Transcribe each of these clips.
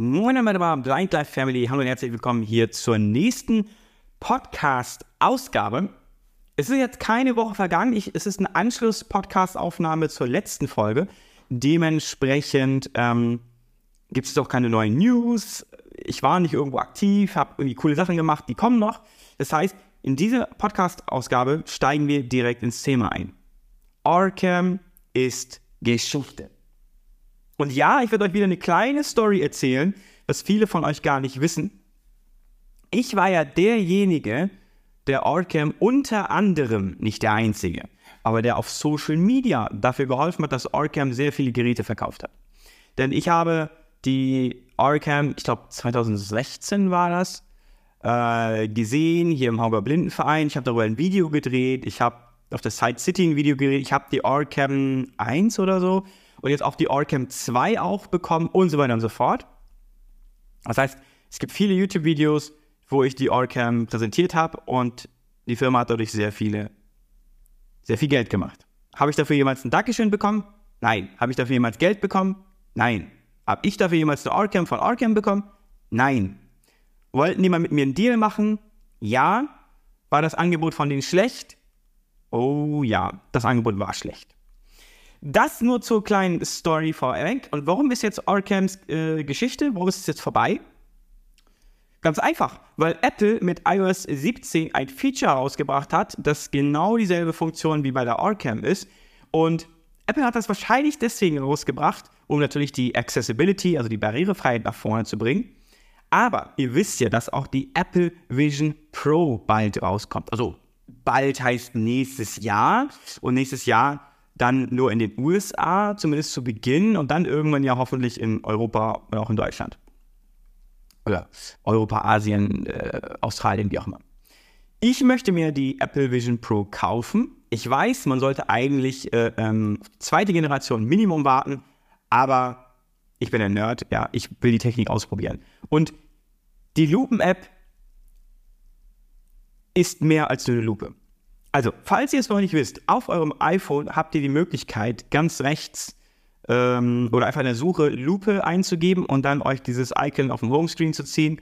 Moin, meine Blind Life Family. Hallo und herzlich willkommen hier zur nächsten Podcast-Ausgabe. Es ist jetzt keine Woche vergangen. Ich, es ist eine Anschluss-Podcast-Aufnahme zur letzten Folge. Dementsprechend ähm, gibt es auch keine neuen News. Ich war nicht irgendwo aktiv, habe irgendwie coole Sachen gemacht, die kommen noch. Das heißt, in dieser Podcast-Ausgabe steigen wir direkt ins Thema ein. Arkham ist Geschichte. Und ja, ich werde euch wieder eine kleine Story erzählen, was viele von euch gar nicht wissen. Ich war ja derjenige, der Arkham unter anderem, nicht der einzige, aber der auf Social Media dafür geholfen hat, dass Arkham sehr viele Geräte verkauft hat. Denn ich habe die Arkham, ich glaube 2016 war das, äh, gesehen, hier im Hauger Blindenverein. Ich habe darüber ein Video gedreht. Ich habe auf der Side City ein Video gedreht. Ich habe die Arkham 1 oder so und jetzt auch die Arkham 2 auch bekommen und so weiter und so fort. Das heißt, es gibt viele YouTube-Videos, wo ich die Arkham präsentiert habe und die Firma hat dadurch sehr viele, sehr viel Geld gemacht. Habe ich dafür jemals ein Dankeschön bekommen? Nein. Habe ich dafür jemals Geld bekommen? Nein. Habe ich dafür jemals eine Arkham von Arkham bekommen? Nein. Wollten die mal mit mir einen Deal machen? Ja. War das Angebot von denen schlecht? Oh ja, das Angebot war schlecht. Das nur zur kleinen Story vorweg. Und warum ist jetzt Arkhams äh, Geschichte? Warum ist es jetzt vorbei? Ganz einfach, weil Apple mit iOS 17 ein Feature herausgebracht hat, das genau dieselbe Funktion wie bei der Arkham ist. Und Apple hat das wahrscheinlich deswegen rausgebracht, um natürlich die Accessibility, also die Barrierefreiheit nach vorne zu bringen. Aber ihr wisst ja, dass auch die Apple Vision Pro bald rauskommt. Also bald heißt nächstes Jahr. Und nächstes Jahr dann nur in den USA, zumindest zu Beginn, und dann irgendwann ja hoffentlich in Europa und auch in Deutschland. Oder Europa, Asien, äh, Australien, wie auch immer. Ich möchte mir die Apple Vision Pro kaufen. Ich weiß, man sollte eigentlich äh, ähm, zweite Generation Minimum warten, aber ich bin ein Nerd, ja, ich will die Technik ausprobieren. Und die Lupen-App ist mehr als nur eine Lupe. Also, falls ihr es noch nicht wisst, auf eurem iPhone habt ihr die Möglichkeit, ganz rechts ähm, oder einfach in der Suche Lupe einzugeben und dann euch dieses Icon auf dem Homescreen zu ziehen.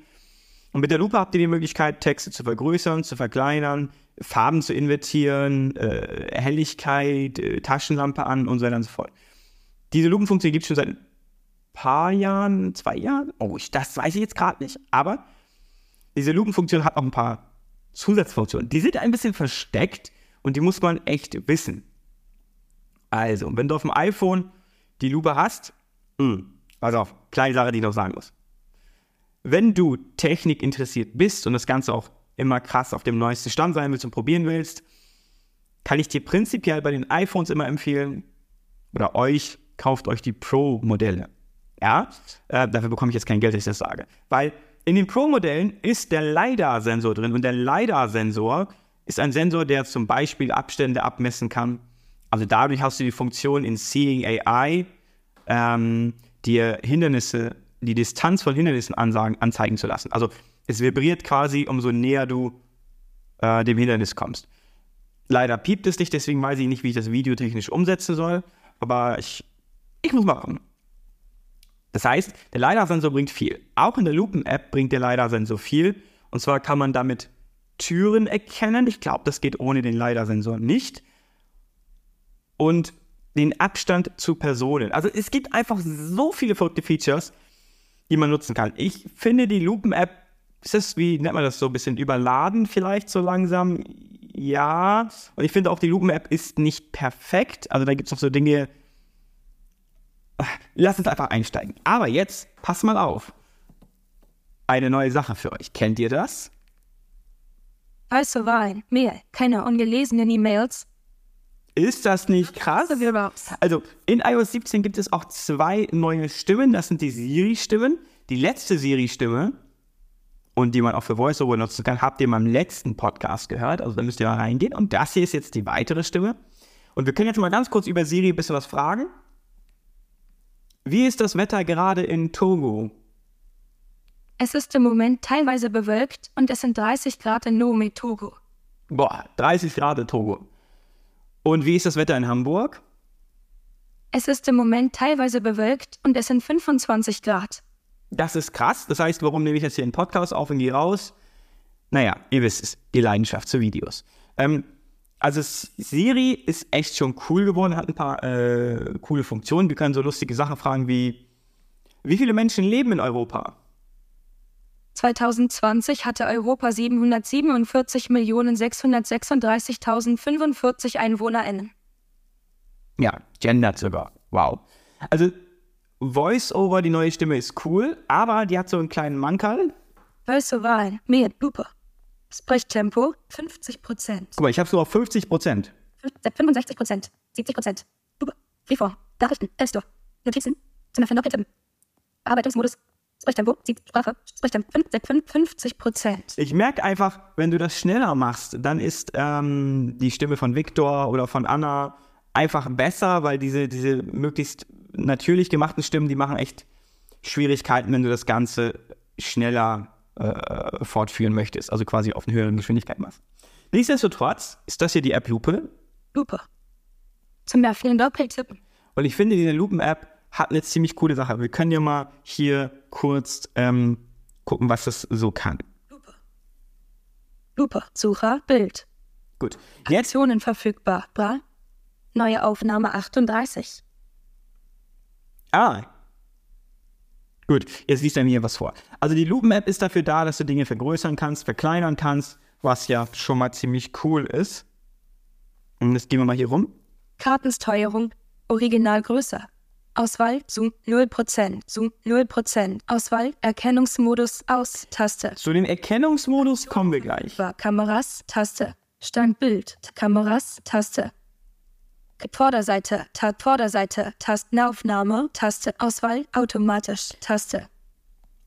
Und mit der Lupe habt ihr die Möglichkeit, Texte zu vergrößern, zu verkleinern, Farben zu invertieren, äh, Helligkeit, äh, Taschenlampe an und so weiter und so fort. Diese Lupenfunktion gibt es schon seit ein paar Jahren, zwei Jahren. Oh, ich, das weiß ich jetzt gerade nicht. Aber diese Lupenfunktion hat noch ein paar Zusatzfunktionen. Die sind ein bisschen versteckt und die muss man echt wissen. Also, wenn du auf dem iPhone die Lupe hast, mh, hm, pass auf, kleine Sache, die ich noch sagen muss. Wenn du Technik interessiert bist und das Ganze auch immer krass auf dem neuesten Stand sein willst und probieren willst, kann ich dir prinzipiell bei den iPhones immer empfehlen, oder euch, kauft euch die Pro-Modelle. Ja, äh, dafür bekomme ich jetzt kein Geld, dass ich das sage. Weil in den Pro-Modellen ist der LiDAR-Sensor drin und der LiDAR-Sensor ist ein Sensor, der zum Beispiel Abstände abmessen kann. Also dadurch hast du die Funktion in Seeing AI, ähm, dir Hindernisse, die Distanz von Hindernissen ansagen, anzeigen zu lassen. Also es vibriert quasi, umso näher du äh, dem Hindernis kommst. Leider piept es nicht, deswegen weiß ich nicht, wie ich das videotechnisch umsetzen soll, aber ich, ich muss machen. Das heißt, der LiDAR-Sensor bringt viel. Auch in der Lupen-App bringt der LiDAR-Sensor viel. Und zwar kann man damit Türen erkennen. Ich glaube, das geht ohne den LiDAR-Sensor nicht. Und den Abstand zu Personen. Also es gibt einfach so viele verrückte Features, die man nutzen kann. Ich finde die Lupen-App, ist das, wie nennt man das so, ein bisschen überladen vielleicht so langsam? Ja. Und ich finde auch, die Lupen-App ist nicht perfekt. Also da gibt es noch so Dinge, Lass uns einfach einsteigen. Aber jetzt, pass mal auf. Eine neue Sache für euch. Kennt ihr das? Also Wein, mehr, keine ungelesenen E-Mails. Ist das nicht krass? Also in iOS 17 gibt es auch zwei neue Stimmen. Das sind die Siri-Stimmen. Die letzte Siri-Stimme und die man auch für VoiceOver nutzen kann, habt ihr in meinem letzten Podcast gehört. Also da müsst ihr mal reingehen. Und das hier ist jetzt die weitere Stimme. Und wir können jetzt mal ganz kurz über Siri ein bisschen was fragen. Wie ist das Wetter gerade in Togo? Es ist im Moment teilweise bewölkt und es sind 30 Grad in Lome, Togo. Boah, 30 Grad in Togo. Und wie ist das Wetter in Hamburg? Es ist im Moment teilweise bewölkt und es sind 25 Grad. Das ist krass. Das heißt, warum nehme ich jetzt hier einen Podcast auf und gehe raus? Naja, ihr wisst es, die Leidenschaft zu Videos. Ähm, also Siri ist echt schon cool geworden, hat ein paar äh, coole Funktionen. Wir können so lustige Sachen fragen wie, wie viele Menschen leben in Europa? 2020 hatte Europa 747.636.045 EinwohnerInnen. Ja, gendert sogar. Wow. Also Voice-Over, die neue Stimme ist cool, aber die hat so einen kleinen Mankerl. Voice-Over, mehr, super. Sprechtempo 50 Prozent. Guck mal, ich habe so auf 50 Prozent. 65 Prozent, 70 Prozent. Freeform, Nachrichten, Store, Notizen, Zimmer für Notizen. Bearbeitungsmodus, Sprechtempo, Sprache, Sprechtempo 50 Prozent. Ich merke einfach, wenn du das schneller machst, dann ist ähm, die Stimme von Victor oder von Anna einfach besser, weil diese, diese möglichst natürlich gemachten Stimmen, die machen echt Schwierigkeiten, wenn du das Ganze schneller äh, fortführen möchtest, also quasi auf eine höhere Geschwindigkeit machst. Nichtsdestotrotz ist das hier die App Lupe. Lupe. Zum Beispiel Doppeltippen. Und ich finde, diese Lupen-App hat eine ziemlich coole Sache. Wir können ja mal hier kurz ähm, gucken, was das so kann. Lupe. Lupe. Sucher, Bild. Gut. Jetzt Aktionen verfügbar. Bra. Neue Aufnahme 38. Ah, Gut, jetzt liest er mir was vor. Also die Lupen-App ist dafür da, dass du Dinge vergrößern kannst, verkleinern kannst, was ja schon mal ziemlich cool ist. Und jetzt gehen wir mal hier rum. Kartensteuerung, Original größer. Auswahl, Zoom 0%, Zoom 0%, Auswahl, Erkennungsmodus aus, Taste. Zu dem Erkennungsmodus kommen wir gleich. Kameras, Taste. Standbild, Kameras, Taste. Vorderseite, Tab Vorderseite, Tastenaufnahme, Taste Auswahl, automatisch, Taste.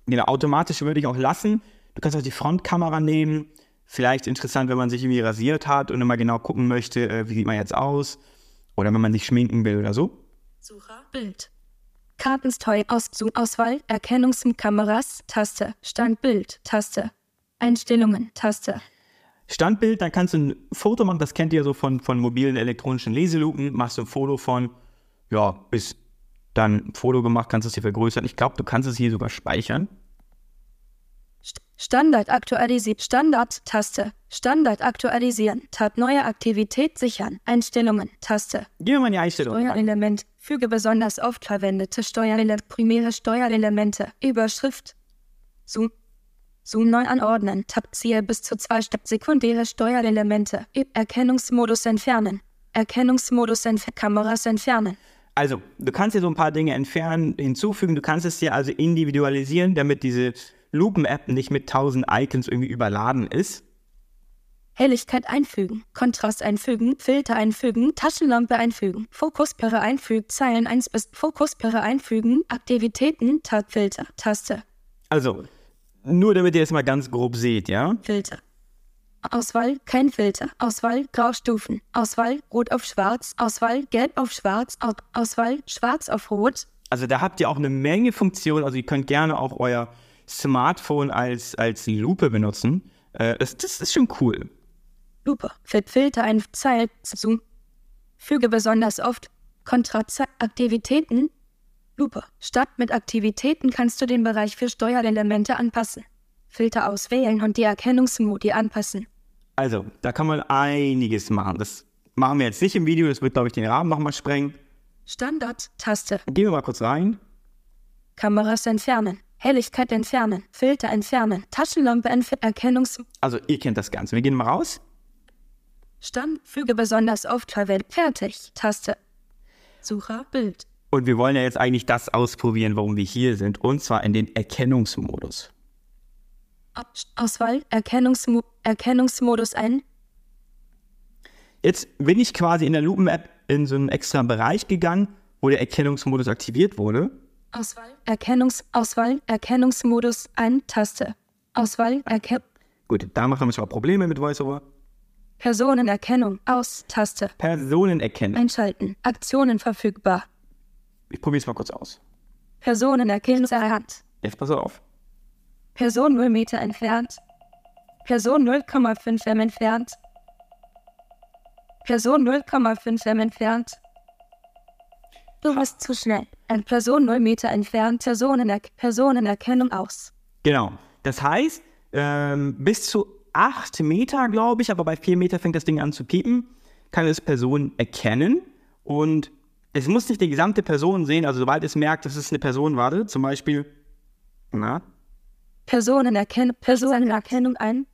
Genau, automatisch würde ich auch lassen. Du kannst auch die Frontkamera nehmen. Vielleicht interessant, wenn man sich irgendwie rasiert hat und immer genau gucken möchte, äh, wie sieht man jetzt aus. Oder wenn man sich schminken will oder so. Sucher, Bild. Kartensteu, aus Auswahl, Erkennungskameras, Taste, Standbild, Taste. Einstellungen, Taste. Standbild, dann kannst du ein Foto machen, das kennt ihr so von, von mobilen elektronischen Leselupen, machst du ein Foto von, ja, bis dann ein Foto gemacht, kannst du es hier vergrößern. Ich glaube, du kannst es hier sogar speichern. Standard aktualisieren, Standard-Taste, Standard aktualisieren, Tab neue Aktivität sichern, Einstellungen, Taste. Gehen wir mal in die Einstellungen. Steuerelement, füge besonders oft verwendete Steuerelemente, primäre Steuerelemente, Überschrift, Zoom, Zoom neu anordnen. Tab ziehe bis zu zwei sekundäre Steuerelemente. Erkennungsmodus entfernen. Erkennungsmodus entfernen. Kameras entfernen. Also, du kannst hier so ein paar Dinge entfernen, hinzufügen. Du kannst es dir also individualisieren, damit diese Lupen-App nicht mit tausend Icons irgendwie überladen ist. Helligkeit einfügen, Kontrast einfügen, Filter einfügen, Taschenlampe einfügen, Fokuspere einfügen, Zeilen 1 bis Fokuspere einfügen, Aktivitäten, Tab-Filter, Taste. Also, nur damit ihr es mal ganz grob seht, ja? Filter. Auswahl, kein Filter. Auswahl, Graustufen. Auswahl, Rot auf Schwarz. Auswahl, Gelb auf Schwarz. Auswahl, Schwarz auf Rot. Also da habt ihr auch eine Menge Funktionen. Also ihr könnt gerne auch euer Smartphone als, als Lupe benutzen. Äh, das, das ist schon cool. Lupe. Filter ein Zeit. Zoom. Füge besonders oft Kontrast Aktivitäten Lupe. Statt mit Aktivitäten kannst du den Bereich für Steuerelemente anpassen. Filter auswählen und die Erkennungsmodi anpassen. Also, da kann man einiges machen. Das machen wir jetzt nicht im Video, das wird, glaube ich, den Rahmen nochmal sprengen. Standard-Taste. Gehen wir mal kurz rein. Kameras entfernen. Helligkeit entfernen. Filter entfernen. Taschenlampe entfernen. Erkennungs... Also, ihr kennt das Ganze. Wir gehen mal raus. Stand, füge besonders oft verwendet. Fertig. Taste. Sucher, Bild. Und wir wollen ja jetzt eigentlich das ausprobieren, warum wir hier sind, und zwar in den Erkennungsmodus. Auswahl, Erkennungsmo Erkennungsmodus ein. Jetzt bin ich quasi in der Lupen-App in so einen extra Bereich gegangen, wo der Erkennungsmodus aktiviert wurde. Auswahl, Erkennungs Auswahl, Erkennungsmodus ein, Taste. Auswahl, Erkennung. Gut, da machen wir schon mal Probleme mit VoiceOver. Personenerkennung, aus, Taste. Personenerkennung. Einschalten, Aktionen verfügbar. Ich probiere es mal kurz aus. Personenerkennungserhand. Jetzt pass auf. Person 0 Meter entfernt. Person 0,5 m entfernt. Person 0,5 m entfernt. Du bist zu schnell. Eine Person 0 Meter entfernt, Personener Personenerkennung aus. Genau. Das heißt, ähm, bis zu 8 Meter, glaube ich, aber bei 4 Meter fängt das Ding an zu piepen, kann es Personen erkennen und es muss nicht die gesamte Person sehen, also sobald es merkt, dass es eine Person war, zum Beispiel, na, Personenerkennung, Personenerkennung ein.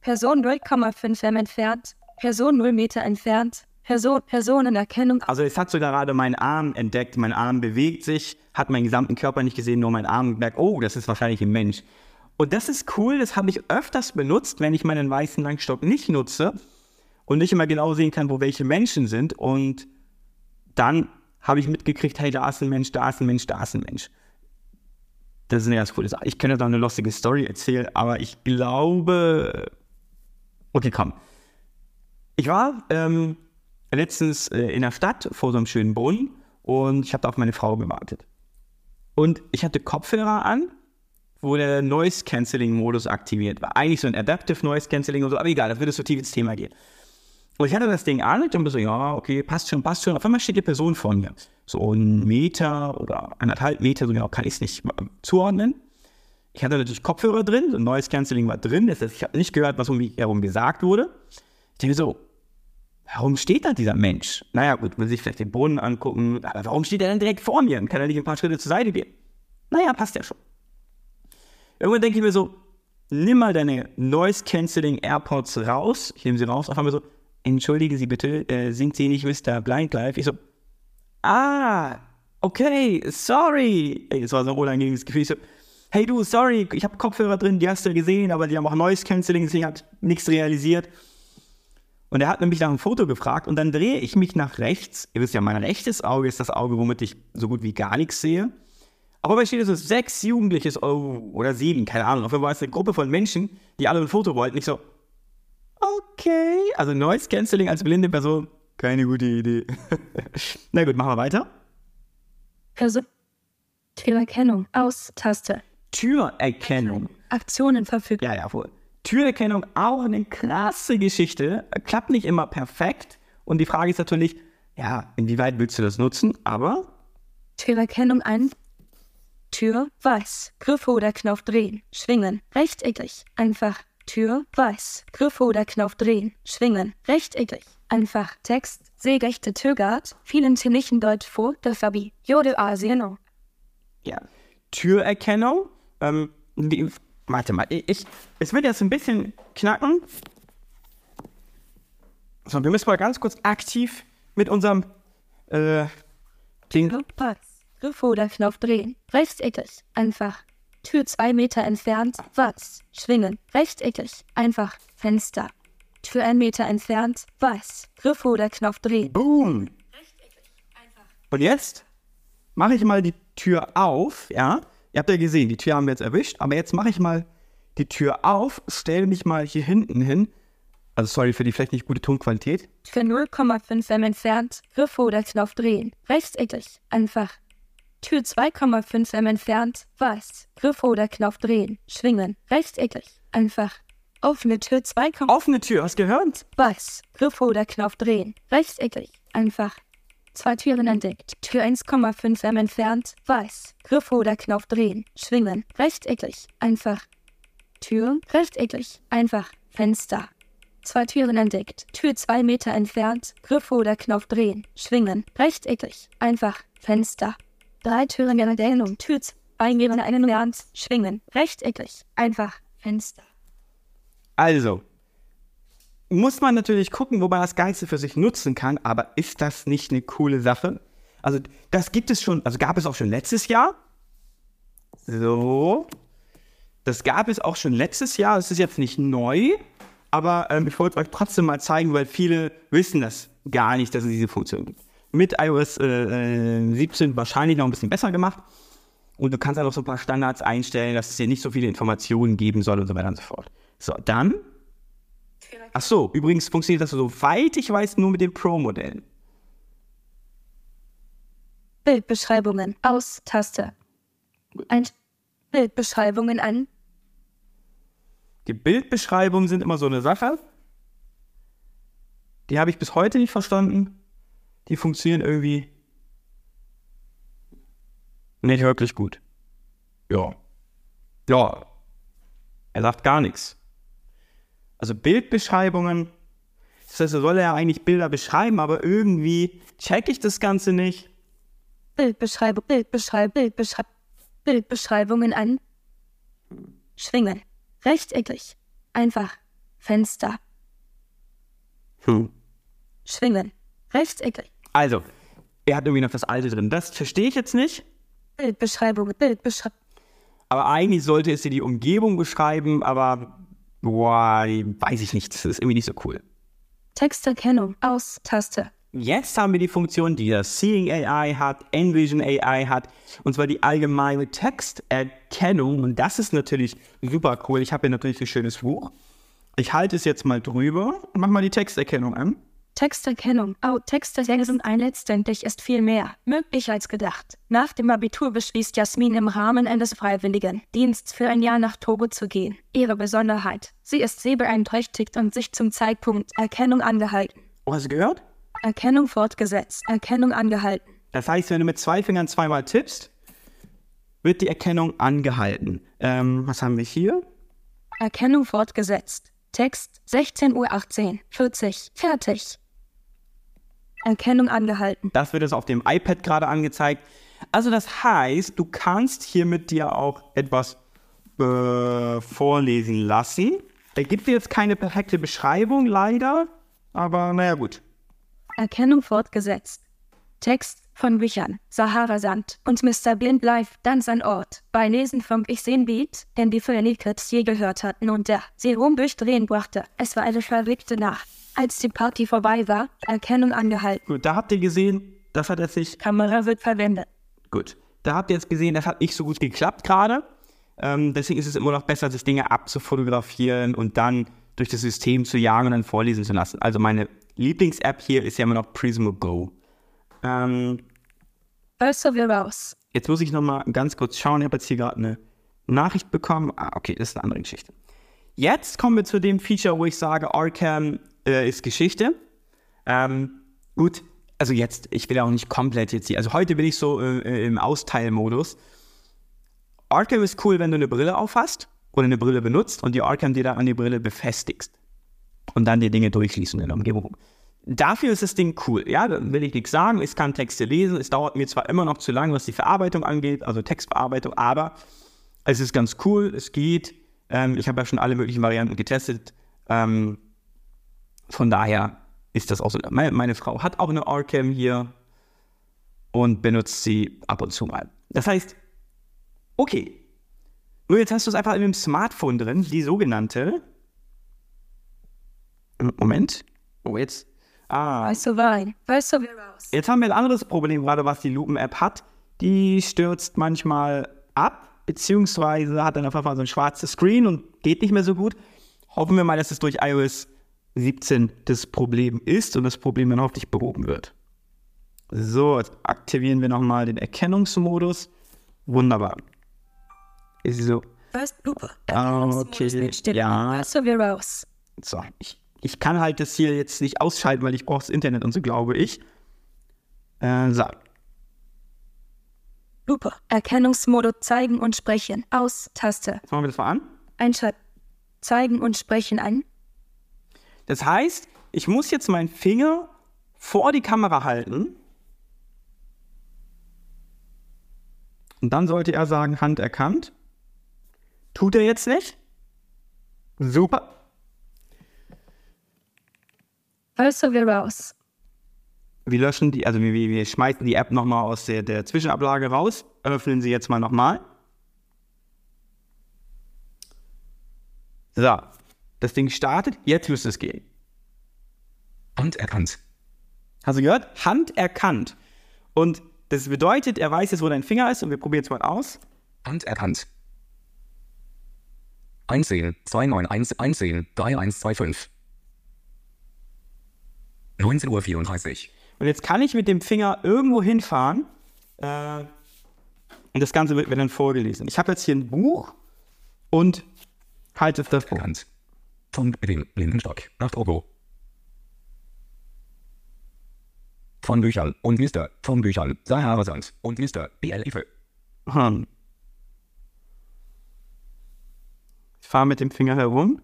Person 0,5 m entfernt, Person 0 Meter entfernt, Person, Personenerkennung. Also es hat sogar gerade meinen Arm entdeckt, mein Arm bewegt sich, hat meinen gesamten Körper nicht gesehen, nur meinen Arm gemerkt, oh, das ist wahrscheinlich ein Mensch. Und das ist cool, das habe ich öfters benutzt, wenn ich meinen weißen Langstock nicht nutze und nicht immer genau sehen kann, wo welche Menschen sind. Und dann habe ich mitgekriegt, hey, da ist ein Mensch, da ist ein Mensch, da ist ein Mensch. Das ist eine ganz coole Sache. Ich könnte da eine lustige Story erzählen, aber ich glaube. Okay, komm. Ich war ähm, letztens äh, in der Stadt vor so einem schönen Brunnen und ich habe da auf meine Frau gewartet. Und ich hatte Kopfhörer an, wo der Noise Cancelling Modus aktiviert war. Eigentlich so ein Adaptive Noise Cancelling und so, aber egal, das würde so tief ins Thema gehen. Und ich hatte das Ding an und bin so, ja, okay, passt schon, passt schon. Auf einmal steht die Person vor mir. So ein Meter oder anderthalb Meter, so genau kann ich es nicht zuordnen. Ich hatte natürlich Kopfhörer drin, so ein neues Canceling war drin. Das heißt, ich habe nicht gehört, was um mich herum gesagt wurde. Ich denke so, warum steht da dieser Mensch? Naja, gut, will sich vielleicht den Boden angucken, aber warum steht er denn direkt vor mir und kann er nicht ein paar Schritte zur Seite gehen? Naja, passt ja schon. Irgendwann denke ich mir so, nimm mal deine Noise Cancelling AirPods raus. Ich nehme sie raus, auf einmal so, entschuldigen Sie bitte, äh, sind Sie nicht Mr. Blindlife? Ich so, ah, okay, sorry. Ey, das war so ein unangenehmes Gefühl. Ich so, hey du, sorry, ich habe Kopfhörer drin, die hast du gesehen, aber die haben auch Noise Cancelling, deswegen hat nichts realisiert. Und er hat nämlich nach einem Foto gefragt und dann drehe ich mich nach rechts. Ihr wisst ja, mein rechtes Auge ist das Auge, womit ich so gut wie gar nichts sehe. Aber bei steht so sechs Jugendliche oh, oder sieben, keine Ahnung. Auf jeden Fall war es eine Gruppe von Menschen, die alle ein Foto wollten. Ich so, okay. Also Noise Cancelling als blinde Person, keine gute Idee. Na gut, machen wir weiter. Person. Türerkennung. Aus. Taste. Türerkennung. Aktionen verfügbar. Ja, ja, wohl. Türerkennung auch eine krasse Geschichte. Klappt nicht immer perfekt. Und die Frage ist natürlich, ja, inwieweit willst du das nutzen? Aber. Türerkennung ein. Tür weiß. Griff oder Knopf drehen. Schwingen. Rechteckig. Einfach. Tür, weiß, Griff oder Knopf drehen, schwingen, rechteckig, einfach, Text, seegechte Türgard, vielen ziemlichen Deutsch vor, der Fabi, Jode Asieno. Ja, Türerkennung, ähm, wie, warte mal, ich, es wird jetzt ein bisschen knacken. So, wir müssen mal ganz kurz aktiv mit unserem, äh, Ding. Griff oder Knopf drehen, rechteckig, einfach, Tür zwei Meter entfernt, was? Schwingen, rechteckig, einfach, Fenster. Tür ein Meter entfernt, weiß, Griff oder Knopf drehen. Boom! Und jetzt mache ich mal die Tür auf, ja? Ihr habt ja gesehen, die Tür haben wir jetzt erwischt, aber jetzt mache ich mal die Tür auf, stelle mich mal hier hinten hin. Also sorry für die vielleicht nicht gute Tonqualität. Für 0,5 m entfernt, Griff oder Knopf drehen, rechteckig, einfach, Tür 2,5 m entfernt, weiß, Griff oder Knopf drehen, schwingen, rechteckig, einfach. Offene Tür 2, Offene Tür, hast gehört? Weiß, Griff oder Knopf drehen, rechteckig, einfach. Zwei Türen entdeckt. Tür 1,5 m entfernt, weiß, Griff oder Knopf drehen, schwingen, rechteckig, einfach. Tür, rechteckig, einfach, Fenster. Zwei Türen entdeckt. Tür 2 Meter entfernt, Griff oder Knopf drehen, schwingen, rechteckig, einfach, Fenster. Drei Türen in der Dehnung, Tür eingeben, einen Lernt, schwingen, rechteckig, einfach, Fenster. Also, muss man natürlich gucken, wo man das Ganze für sich nutzen kann, aber ist das nicht eine coole Sache? Also, das gibt es schon, also gab es auch schon letztes Jahr. So. Das gab es auch schon letztes Jahr, das ist jetzt nicht neu, aber ähm, ich wollte euch trotzdem mal zeigen, weil viele wissen das gar nicht, dass es diese Funktion gibt mit iOS äh, 17 äh, wahrscheinlich noch ein bisschen besser gemacht. Und du kannst auch noch so ein paar Standards einstellen, dass es dir nicht so viele Informationen geben soll und so weiter und so fort. So, dann. Ach so, übrigens funktioniert das, soweit ich weiß, nur mit den Pro-Modellen. Bildbeschreibungen aus Taste. Ein Bildbeschreibungen an. Die Bildbeschreibungen sind immer so eine Sache. Die habe ich bis heute nicht verstanden die funktionieren irgendwie Nicht wirklich gut. Ja. Ja. Er sagt gar nichts. Also Bildbeschreibungen, das heißt, er soll ja eigentlich Bilder beschreiben, aber irgendwie check ich das Ganze nicht. Bildbeschreibung, Bildbeschreibung, Bildbeschreibung, Bildbeschreibungen an. Schwingen. Rechteckig. Einfach. Fenster. Hm. Schwingen. Rechteckig. Also, er hat irgendwie noch das Alte drin. Das verstehe ich jetzt nicht. Bildbeschreibung, Bildbeschreibung. Aber eigentlich sollte es dir die Umgebung beschreiben, aber boah, weiß ich nicht. Das ist irgendwie nicht so cool. Texterkennung. Aus. Taste. Jetzt haben wir die Funktion, die das Seeing AI hat, Envision AI hat, und zwar die allgemeine Texterkennung. Und das ist natürlich super cool. Ich habe hier natürlich ein schönes Buch. Ich halte es jetzt mal drüber und mach mal die Texterkennung an. Texterkennung. Oh, Texterkennung ein letztendlich ist viel mehr möglich als gedacht. Nach dem Abitur beschließt Jasmin im Rahmen eines Freiwilligendienstes für ein Jahr nach Togo zu gehen. Ihre Besonderheit. Sie ist sehbeeinträchtigt und sich zum Zeitpunkt Erkennung angehalten. Oh, hast du gehört? Erkennung fortgesetzt. Erkennung angehalten. Das heißt, wenn du mit zwei Fingern zweimal tippst, wird die Erkennung angehalten. Ähm, was haben wir hier? Erkennung fortgesetzt. Text 16.18 Uhr 40. Fertig. Erkennung angehalten. Das wird jetzt auf dem iPad gerade angezeigt. Also das heißt, du kannst hiermit dir auch etwas äh, vorlesen lassen. Er gibt dir jetzt keine perfekte Beschreibung, leider. Aber naja, gut. Erkennung fortgesetzt. Text von Büchern, Sahara-Sand und Mr. Blind Life, dann sein Ort. Bei Lesen vom Ich sehen Beat, den die Phönix je gehört hatten und der sie rum durchdrehen brachte. Es war eine verrückte Nacht. Als die Party vorbei war, Erkennung angehalten. Gut, da habt ihr gesehen, das hat jetzt nicht. Kamera wird verwendet. Gut. Da habt ihr jetzt gesehen, das hat nicht so gut geklappt gerade. Ähm, deswegen ist es immer noch besser, sich Dinge abzufotografieren und dann durch das System zu jagen und dann vorlesen zu lassen. Also meine Lieblings-App hier ist ja immer noch Prismo Go. Ähm, Also wir raus. jetzt muss ich noch mal ganz kurz schauen. Ich habe jetzt hier gerade eine Nachricht bekommen. Ah, okay, das ist eine andere Geschichte. Jetzt kommen wir zu dem Feature, wo ich sage, Arkham äh, ist Geschichte. Ähm, gut, also jetzt, ich will auch nicht komplett jetzt hier. Also heute bin ich so äh, im Austeilmodus. Arkham ist cool, wenn du eine Brille aufhast oder eine Brille benutzt und die Arkham dir da an die Brille befestigst und dann die Dinge durchliest in der Umgebung. Dafür ist das Ding cool. Ja, da will ich nichts sagen. Ich kann Texte lesen. Es dauert mir zwar immer noch zu lang, was die Verarbeitung angeht, also Textbearbeitung, aber es ist ganz cool. Es geht. Ähm, ich habe ja schon alle möglichen Varianten getestet. Ähm, von daher ist das auch so. Meine, meine Frau hat auch eine Arcam hier und benutzt sie ab und zu mal. Das heißt, okay. Nur jetzt hast du es einfach in dem Smartphone drin, die sogenannte. Moment. Oh, jetzt. Ah, Weißt du rein. Weißt du raus. Jetzt haben wir ein anderes Problem, gerade was die Lupen-App hat. Die stürzt manchmal ab, beziehungsweise hat dann einfach mal so ein schwarzes Screen und geht nicht mehr so gut. Hoffen wir mal, dass es durch iOS 17 das Problem ist und das Problem dann hoffentlich behoben wird. So, jetzt aktivieren wir nochmal den Erkennungsmodus. Wunderbar. Ist so. Weißt Lupe. Ah, okay. Ja. Weißt du wir raus. So, ich, ich kann halt das hier jetzt nicht ausschalten, weil ich brauche das Internet und so, glaube ich. Äh, so. Lupe. Erkennungsmodus zeigen und sprechen. Aus. Taste. Jetzt machen wir das mal an. Einschalten. Zeigen und sprechen an. Das heißt, ich muss jetzt meinen Finger vor die Kamera halten. Und dann sollte er sagen, Hand erkannt. Tut er jetzt nicht? Super. Du wir raus. Wir löschen die, also wir, wir schmeißen die App nochmal aus der, der Zwischenablage raus, öffnen sie jetzt mal nochmal. So, das Ding startet, jetzt müsste es gehen. Hand erkannt. Hast du gehört? Hand erkannt. Und das bedeutet, er weiß jetzt, wo dein Finger ist und wir probieren es mal aus. Hand erkannt. Einsehen, 291, einsehen, 3125. 19.34 Uhr. Und jetzt kann ich mit dem Finger irgendwo hinfahren äh, und das Ganze wird mir dann vorgelesen. Ich habe jetzt hier ein Buch und halte es davor. Erkannt. Von dem Lindenstock nach Togo. Von Büchern und Mr. Von Büchern, Sahara-Sand und Mr. BL Ife. Hm. Ich fahre mit dem Finger herum.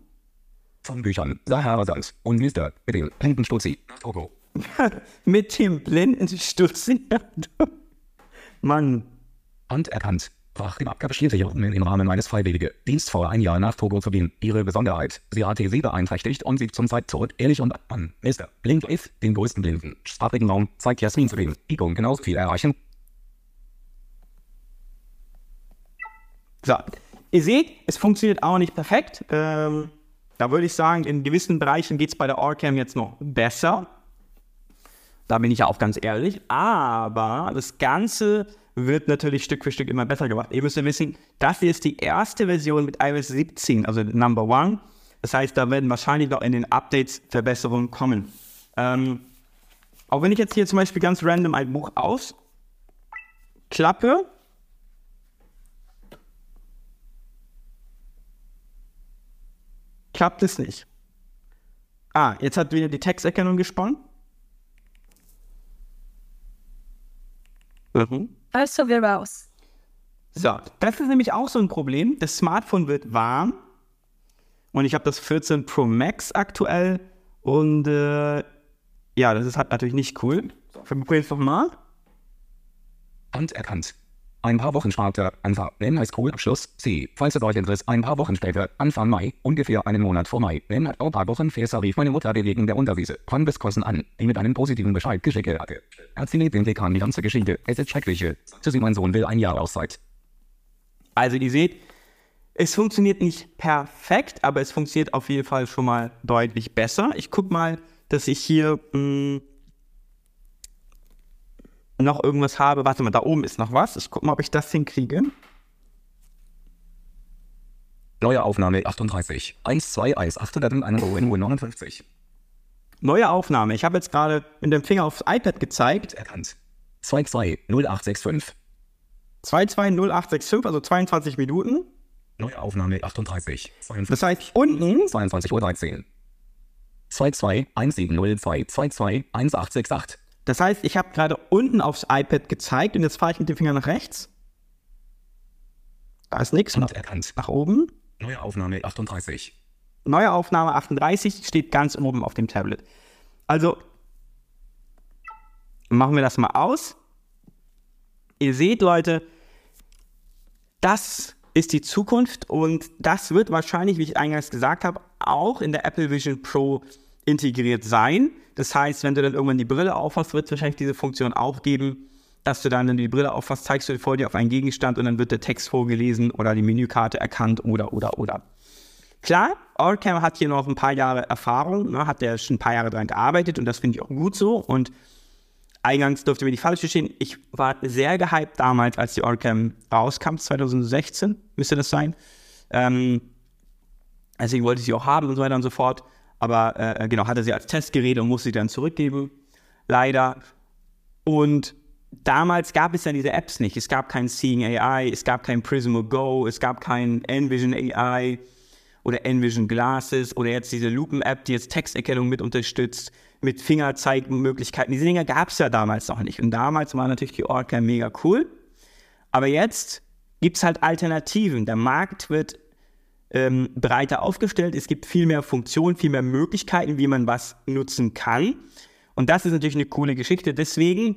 Von Büchern. Sahara Salz und Mr. mit dem Blindenstutzi nach Togo. mit dem blinden Stutzi. Mann. Anerkannt. Fach dem Abgabestielsicherungen im Rahmen meines freiwilligen Dienst vor ein Jahr nach Togo zu gehen. Ihre Besonderheit. Sie hatte sie beeinträchtigt und sie zum Zeit zurück ehrlich und an Mr. Blind ist den größten blinden sprachigen Raum. Zeigt Jasmin zu dem. Igon genauso viel erreichen. So. Ihr seht, es funktioniert auch nicht perfekt. Ähm, da würde ich sagen, in gewissen Bereichen geht es bei der Orcam jetzt noch besser. Da bin ich ja auch ganz ehrlich. Aber das Ganze wird natürlich Stück für Stück immer besser gemacht. Ihr müsst ja wissen, das hier ist die erste Version mit iOS 17, also Number One. Das heißt, da werden wahrscheinlich noch in den Updates Verbesserungen kommen. Ähm, auch wenn ich jetzt hier zum Beispiel ganz random ein Buch ausklappe, klappt es nicht. Ah, jetzt hat wieder die Texterkennung gesponnen. Mhm. Also wir raus. So, das ist nämlich auch so ein Problem. Das Smartphone wird warm und ich habe das 14 Pro Max aktuell und äh, ja, das ist halt natürlich nicht cool. So, wir probieren es nochmal. Anerkannt. Ein paar Wochen später, Anfang im Highschool-Abschluss, C. Falls es euch interessiert, ein paar Wochen später, Anfang Mai, ungefähr einen Monat vor Mai, im ein paar Wochen Fässer rief meine Mutter wegen der Unterwiese von Biskossen an, die mit einem positiven Bescheid geschickt hatte. Erzählt dem Dekan die ganze Geschichte, es ist schreckliche, sagte sie, mein Sohn will ein Jahr Auszeit. Also ihr seht, es funktioniert nicht perfekt, aber es funktioniert auf jeden Fall schon mal deutlich besser. Ich gucke mal, dass ich hier mh, noch irgendwas habe. Warte mal, da oben ist noch was. Ich gucke mal, ob ich das hinkriege. Neue Aufnahme 38, 121, 801 Uhr 59. Neue Aufnahme. Ich habe jetzt gerade mit dem Finger aufs iPad gezeigt. Erkannt. 220865. 220865, also 22 Minuten. Neue Aufnahme 38, Das heißt, unten 22 Uhr 13. 221702 221868. Das heißt, ich habe gerade unten aufs iPad gezeigt und jetzt fahre ich mit dem Finger nach rechts. Da ist nichts. Nach, erkannt. nach oben. Neue Aufnahme 38. Neue Aufnahme 38 steht ganz oben auf dem Tablet. Also machen wir das mal aus. Ihr seht, Leute, das ist die Zukunft und das wird wahrscheinlich, wie ich eingangs gesagt habe, auch in der Apple Vision Pro integriert sein. Das heißt, wenn du dann irgendwann die Brille aufhast, wird es wahrscheinlich diese Funktion auch geben, dass du dann, wenn du die Brille aufhast, zeigst du vor dir auf einen Gegenstand und dann wird der Text vorgelesen oder die Menükarte erkannt oder, oder, oder. Klar, Orcam hat hier noch ein paar Jahre Erfahrung, ne, hat der schon ein paar Jahre daran gearbeitet und das finde ich auch gut so. Und eingangs durfte mir nicht falsch verstehen, ich war sehr gehypt damals, als die Orcam rauskam, 2016 müsste das sein. Ähm, wollte ich sie auch haben und so weiter und so fort. Aber äh, genau, hatte sie als Testgerät und musste sie dann zurückgeben. Leider. Und damals gab es dann diese Apps nicht. Es gab kein Seeing AI, es gab kein Prismo Go, es gab kein Envision AI oder Envision Glasses oder jetzt diese Lupen-App, die jetzt Texterkennung mit unterstützt, mit Fingerzeigmöglichkeiten. Diese Dinge gab es ja damals noch nicht. Und damals war natürlich die Orca mega cool. Aber jetzt gibt es halt Alternativen. Der Markt wird ähm, breiter aufgestellt. Es gibt viel mehr Funktionen, viel mehr Möglichkeiten, wie man was nutzen kann. Und das ist natürlich eine coole Geschichte. Deswegen,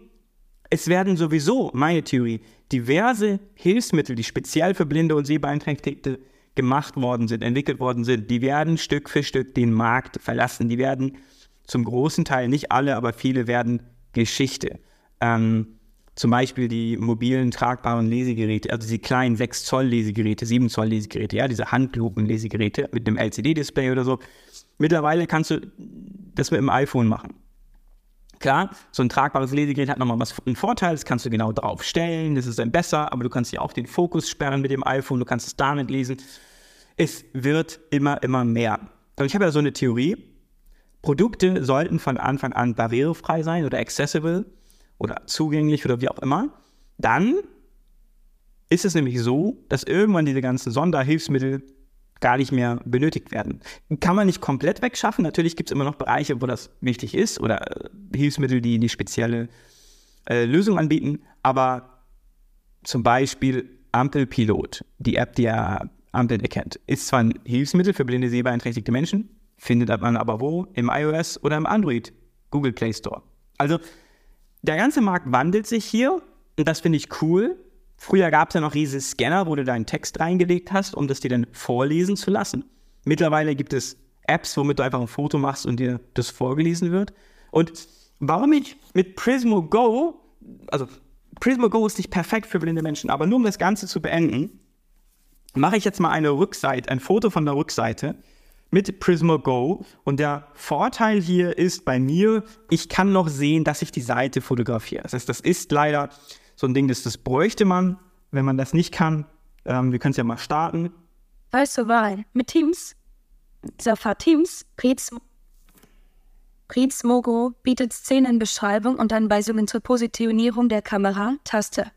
es werden sowieso, meine Theorie, diverse Hilfsmittel, die speziell für Blinde und Sehbeeinträchtigte gemacht worden sind, entwickelt worden sind, die werden Stück für Stück den Markt verlassen. Die werden zum großen Teil, nicht alle, aber viele werden Geschichte. Ähm, zum Beispiel die mobilen tragbaren Lesegeräte, also die kleinen 6 Zoll Lesegeräte, 7 Zoll Lesegeräte, ja, diese Handlupen-Lesegeräte mit einem LCD-Display oder so. Mittlerweile kannst du das mit dem iPhone machen. Klar, so ein tragbares Lesegerät hat nochmal was einen Vorteil, das kannst du genau drauf stellen, das ist dann besser, aber du kannst ja auch den Fokus sperren mit dem iPhone, du kannst es damit lesen. Es wird immer, immer mehr. Und ich habe ja so eine Theorie, Produkte sollten von Anfang an barrierefrei sein oder accessible oder zugänglich oder wie auch immer. Dann ist es nämlich so, dass irgendwann diese ganzen Sonderhilfsmittel gar nicht mehr benötigt werden. Kann man nicht komplett wegschaffen. Natürlich gibt es immer noch Bereiche, wo das wichtig ist oder äh, Hilfsmittel, die die spezielle äh, Lösung anbieten. Aber zum Beispiel Ampelpilot, die App, die ja Ampeln erkennt, ist zwar ein Hilfsmittel für blinde, sehbeeinträchtigte Menschen, findet man aber wo? Im iOS oder im Android Google Play Store. Also der ganze Markt wandelt sich hier und das finde ich cool. Früher gab es ja noch riesige Scanner, wo du deinen Text reingelegt hast, um das dir dann vorlesen zu lassen. Mittlerweile gibt es Apps, womit du einfach ein Foto machst und dir das vorgelesen wird. Und warum ich mit Prismo Go, also Prismo Go ist nicht perfekt für blinde Menschen, aber nur um das Ganze zu beenden, mache ich jetzt mal eine Rückseite, ein Foto von der Rückseite mit Prismo Go. Und der Vorteil hier ist bei mir, ich kann noch sehen, dass ich die Seite fotografiere. Das heißt, das ist leider so ein Ding, das, das bräuchte man, wenn man das nicht kann. Ähm, wir können es ja mal starten. Weißt du, Wahl mit Teams. Safari Teams, Prismo. Prismogo bietet Szenenbeschreibung und Anweisungen zur Positionierung der Kamera, Taste.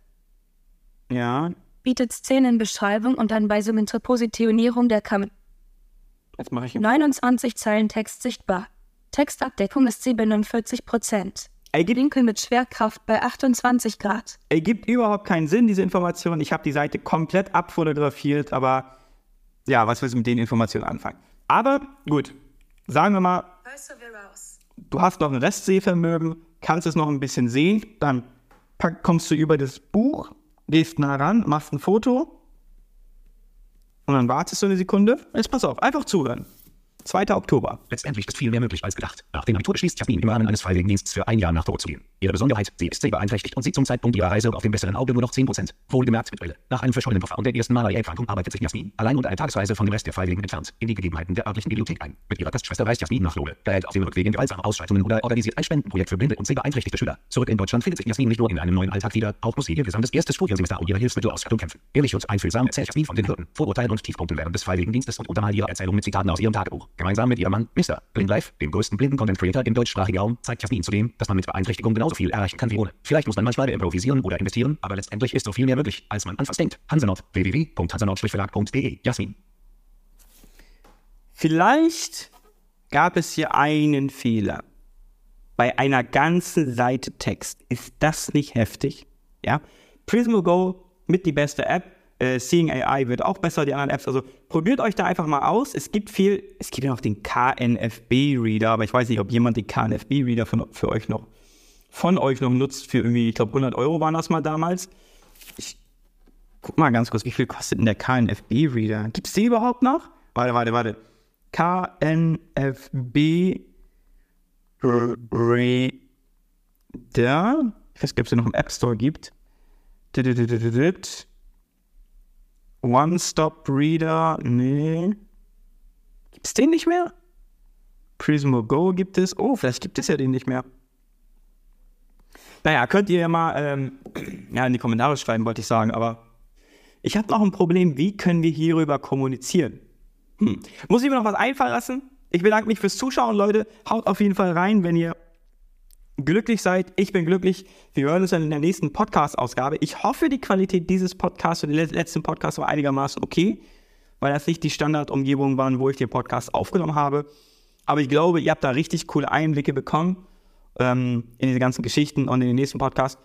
Ja, Bietet Szenenbeschreibung und Anweisungen zur Positionierung der Kamera. Jetzt mache ich 29 Zeilen Text sichtbar. Textabdeckung ist 47 Prozent. Ergibt, Winkel mit Schwerkraft bei 28 Grad. ergibt überhaupt keinen Sinn, diese Information. Ich habe die Seite komplett abfotografiert, aber ja, was willst du mit den Informationen anfangen? Aber gut, sagen wir mal, du hast noch ein Restsehvermögen, kannst es noch ein bisschen sehen, dann pack, kommst du über das Buch, gehst nah ran, machst ein Foto und dann wartest du eine Sekunde. Jetzt pass auf, einfach zuhören. 2. Oktober. Letztendlich ist viel mehr möglich als gedacht. Nach dem Abitur beschließt Jasmin im Rahmen eines Freiwilligendienstes für ein Jahr nach Togo zu gehen. Ihre Besonderheit, sie ist sehbeeinträchtigt und sieht zum Zeitpunkt ihrer Reise auf dem besseren Auge nur noch 10%. Wohlgemerkt mit Brille. Nach einem verschollenen Koffer und der ersten Malaria-Erkrankung arbeitet sich Jasmin, allein unter einer Tagesreise von dem Rest der Freiwilligen entfernt, in die Gegebenheiten der örtlichen Bibliothek ein. Mit ihrer Gastschwester reist Jasmin nach Lohle, erhält auf dem Rückweg in gewaltsame Ausschreitungen oder organisiert ein Spendenprojekt für blinde und sehbeeinträchtigte Schüler. Zurück in Deutschland findet sich Jasmin nicht nur in einem neuen Alltag wieder, auch muss sie ihr gesamtes erstes Studiensemester um ihre Hilfsmittelausstattung kämpfen. Ehrlich und einfühlsam erzählt Jasmin von den Hürden, Vorurteilen und Tiefpunkten während des Freiwilligendienstes und untermalt ihre Erzählung mit Zitaten aus ihrem Tagebuch. Gemeinsam mit ihrem Mann, Mr. Blind Life, dem größten blinden Content Creator im deutschsprachigen Raum, zeigt Jasmin zudem, dass man mit Beeinträchtigung genauso viel erreichen kann wie ohne. Vielleicht muss man manchmal improvisieren oder investieren, aber letztendlich ist so viel mehr möglich, als man anfangs denkt. Hansenort, www.hansenort-verlag.de. Jasmin. Vielleicht gab es hier einen Fehler. Bei einer ganzen Seite Text. Ist das nicht heftig? Ja. Prismo Go mit die beste App. Äh, Seeing AI wird auch besser, die anderen Apps. Also probiert euch da einfach mal aus. Es gibt viel, es gibt ja noch den KNFB-Reader, aber ich weiß nicht, ob jemand den KNFB-Reader von, für euch noch, von euch noch nutzt für irgendwie, ich glaube 100 Euro waren das mal damals. Ich guck mal ganz kurz, wie viel kostet denn der KNFB-Reader? Gibt es den überhaupt noch? Warte, warte, warte. KNFB Reader. Ich weiß nicht, ob es den noch im App Store gibt. One-Stop-Reader, nee. Gibt es den nicht mehr? Prismo Go gibt es. Oh, vielleicht gibt es ja den nicht mehr. Naja, könnt ihr ja mal ähm, ja, in die Kommentare schreiben, wollte ich sagen. Aber ich habe noch ein Problem. Wie können wir hierüber kommunizieren? Hm. Muss ich mir noch was einfallen lassen? Ich bedanke mich fürs Zuschauen, Leute. Haut auf jeden Fall rein, wenn ihr glücklich seid. Ich bin glücklich. Wir hören uns dann in der nächsten Podcast-Ausgabe. Ich hoffe, die Qualität dieses Podcasts und der letzten Podcast war einigermaßen okay, weil das nicht die Standardumgebung waren, wo ich den Podcast aufgenommen habe. Aber ich glaube, ihr habt da richtig coole Einblicke bekommen ähm, in diese ganzen Geschichten und in den nächsten Podcast.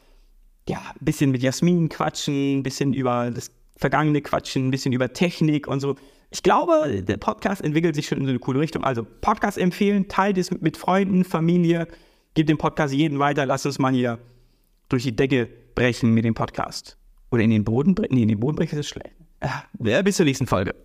Ja, ein bisschen mit Jasmin quatschen, ein bisschen über das Vergangene quatschen, ein bisschen über Technik und so. Ich glaube, der Podcast entwickelt sich schon in so eine coole Richtung. Also Podcast empfehlen, teilt es mit Freunden, Familie, gebt den Podcast jeden weiter, lasst uns mal hier durch die Decke brechen mit dem Podcast. Oder in den Boden brechen. Nee, in den Boden brechen ist schlecht. Ja, bis zur nächsten Folge.